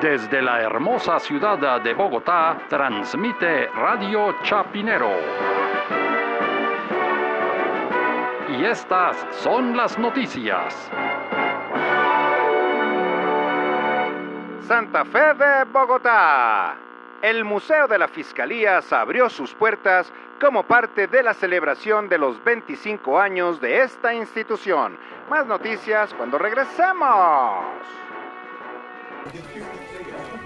Desde la hermosa ciudad de Bogotá, transmite Radio Chapinero. Y estas son las noticias. Santa Fe de Bogotá. El Museo de la Fiscalía abrió sus puertas como parte de la celebración de los 25 años de esta institución. Más noticias cuando regresemos.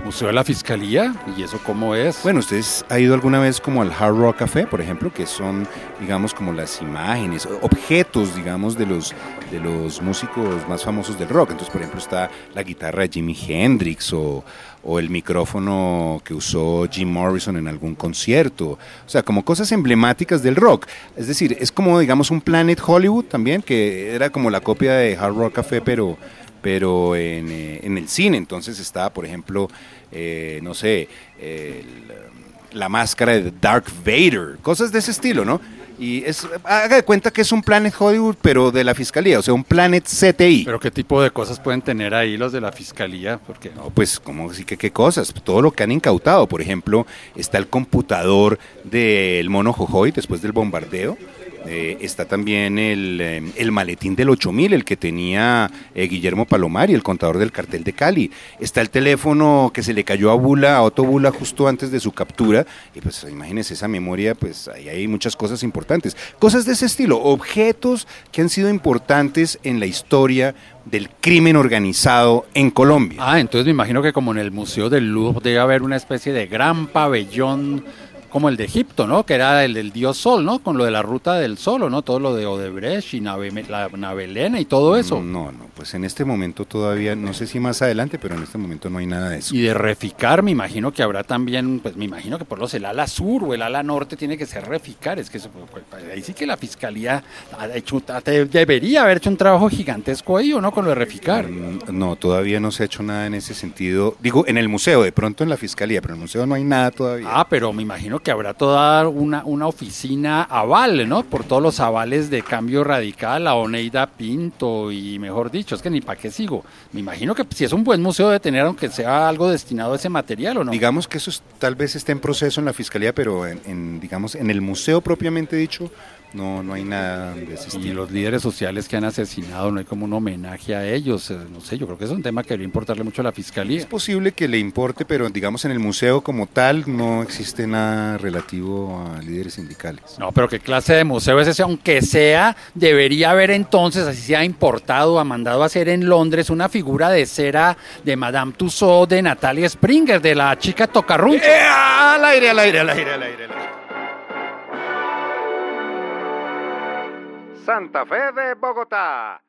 Museo de la Fiscalía, ¿y eso cómo es? Bueno, ¿ustedes ha ido alguna vez como al Hard Rock Café, por ejemplo, que son, digamos, como las imágenes, objetos, digamos, de los, de los músicos más famosos del rock? Entonces, por ejemplo, está la guitarra de Jimi Hendrix o, o el micrófono que usó Jim Morrison en algún concierto. O sea, como cosas emblemáticas del rock. Es decir, es como, digamos, un Planet Hollywood también, que era como la copia de Hard Rock Café, pero pero en, eh, en, el cine. Entonces está, por ejemplo, eh, no sé, el, la máscara de Dark Vader, cosas de ese estilo, ¿no? Y es, haga de cuenta que es un Planet Hollywood, pero de la fiscalía, o sea, un Planet CTI. ¿Pero qué tipo de cosas pueden tener ahí los de la fiscalía? Porque... No, pues, ¿cómo sí que qué cosas? Todo lo que han incautado. Por ejemplo, está el computador del mono Jojoy después del bombardeo. Eh, está también el, eh, el, maletín del 8000, el que tenía eh, Guillermo Palomari, el contador del cartel de Cali. Está el teléfono que se le cayó a Bula, a Otto Bula, justo antes de su captura. Y pues imagínense esa memoria, pues ahí hay muchas cosas importantes. Cosas de ese estilo, objetos que han sido importantes en la historia del crimen organizado en Colombia. Ah, entonces me imagino que como en el Museo del Louvre debe haber una especie de gran pabellón como el de Egipto, ¿no? Que era el del dios Sol, ¿no? Con lo de la ruta del Sol, ¿no? Todo lo de Odebrecht y Nave, la Navelena y todo eso. No, no, pues en este momento todavía, no sé si más adelante, pero en este momento no hay nada de eso. Y de reficar, me imagino que habrá también, pues me imagino que por los el ala sur o el ala norte tiene que ser reficar. Es que eso, pues, pues, ahí sí que la fiscalía ha hecho, debería haber hecho un trabajo gigantesco ahí, ¿o no? Con lo de reficar. Mm, no, todavía no se ha hecho nada en ese sentido. Digo, en el museo, de pronto en la fiscalía, pero en el museo no hay nada todavía. Ah, pero me imagino que habrá toda una, una oficina aval, ¿no? Por todos los avales de cambio radical, a Oneida Pinto y mejor dicho, es que ni para qué sigo. Me imagino que si es un buen museo de tener, aunque sea algo destinado a ese material o no. Digamos que eso tal vez esté en proceso en la fiscalía, pero en, digamos, en el museo propiamente dicho, no, no hay nada de ese Y los líderes sociales que han asesinado, no hay como un homenaje a ellos. Eh, no sé, yo creo que es un tema que debería importarle mucho a la fiscalía. Es posible que le importe, pero digamos en el museo como tal no existe nada relativo a líderes sindicales. No, pero ¿qué clase de museo es ese? Aunque sea, debería haber entonces, así se ha importado, ha mandado a hacer en Londres una figura de cera de Madame Tussauds de Natalia Springer, de la chica tocarruncho. ¡Eh! Al aire, al aire, al aire, al aire. Al aire. Santa Fe de Bogotá.